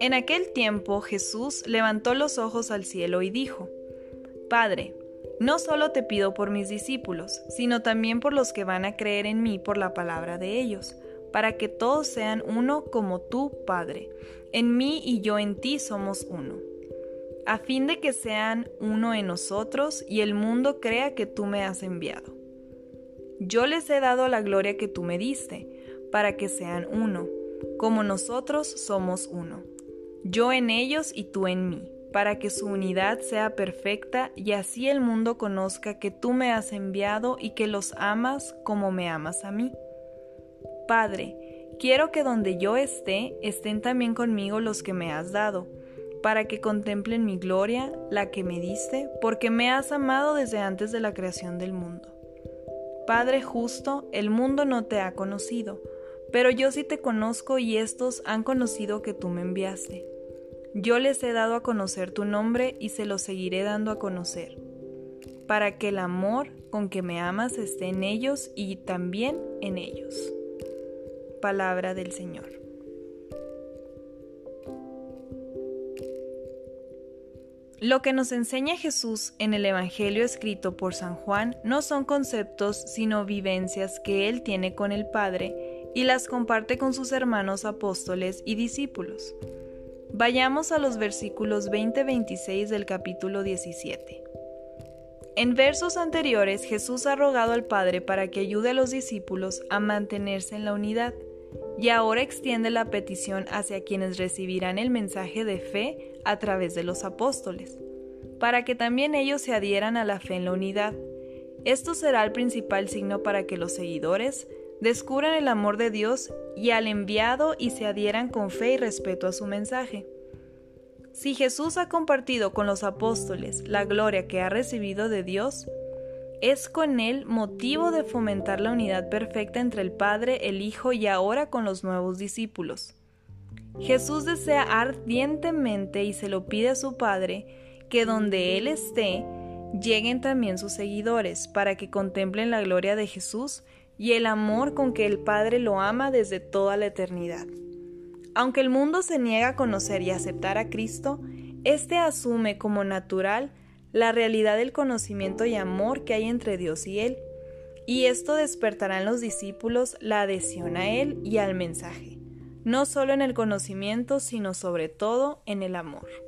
En aquel tiempo Jesús levantó los ojos al cielo y dijo, Padre, no solo te pido por mis discípulos, sino también por los que van a creer en mí por la palabra de ellos, para que todos sean uno como tú, Padre. En mí y yo en ti somos uno, a fin de que sean uno en nosotros y el mundo crea que tú me has enviado. Yo les he dado la gloria que tú me diste, para que sean uno, como nosotros somos uno. Yo en ellos y tú en mí para que su unidad sea perfecta y así el mundo conozca que tú me has enviado y que los amas como me amas a mí. Padre, quiero que donde yo esté estén también conmigo los que me has dado, para que contemplen mi gloria, la que me diste, porque me has amado desde antes de la creación del mundo. Padre justo, el mundo no te ha conocido, pero yo sí te conozco y estos han conocido que tú me enviaste. Yo les he dado a conocer tu nombre y se lo seguiré dando a conocer, para que el amor con que me amas esté en ellos y también en ellos. Palabra del Señor. Lo que nos enseña Jesús en el Evangelio escrito por San Juan no son conceptos sino vivencias que él tiene con el Padre y las comparte con sus hermanos apóstoles y discípulos. Vayamos a los versículos 20-26 del capítulo 17. En versos anteriores Jesús ha rogado al Padre para que ayude a los discípulos a mantenerse en la unidad, y ahora extiende la petición hacia quienes recibirán el mensaje de fe a través de los apóstoles, para que también ellos se adhieran a la fe en la unidad. Esto será el principal signo para que los seguidores descubran el amor de Dios y al enviado y se adhieran con fe y respeto a su mensaje. Si Jesús ha compartido con los apóstoles la gloria que ha recibido de Dios, es con él motivo de fomentar la unidad perfecta entre el Padre, el Hijo y ahora con los nuevos discípulos. Jesús desea ardientemente y se lo pide a su Padre que donde Él esté, lleguen también sus seguidores para que contemplen la gloria de Jesús y el amor con que el Padre lo ama desde toda la eternidad. Aunque el mundo se niega a conocer y aceptar a Cristo, éste asume como natural la realidad del conocimiento y amor que hay entre Dios y Él, y esto despertará en los discípulos la adhesión a Él y al mensaje, no solo en el conocimiento, sino sobre todo en el amor.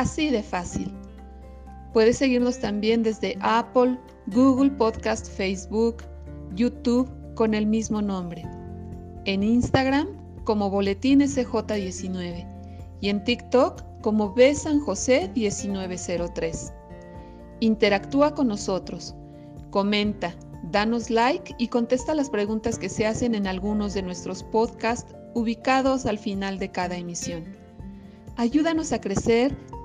Así de fácil. Puedes seguirnos también desde Apple, Google Podcast, Facebook, YouTube con el mismo nombre. En Instagram como Boletín SJ19 y en TikTok como B San José 1903. Interactúa con nosotros, comenta, danos like y contesta las preguntas que se hacen en algunos de nuestros podcasts ubicados al final de cada emisión. Ayúdanos a crecer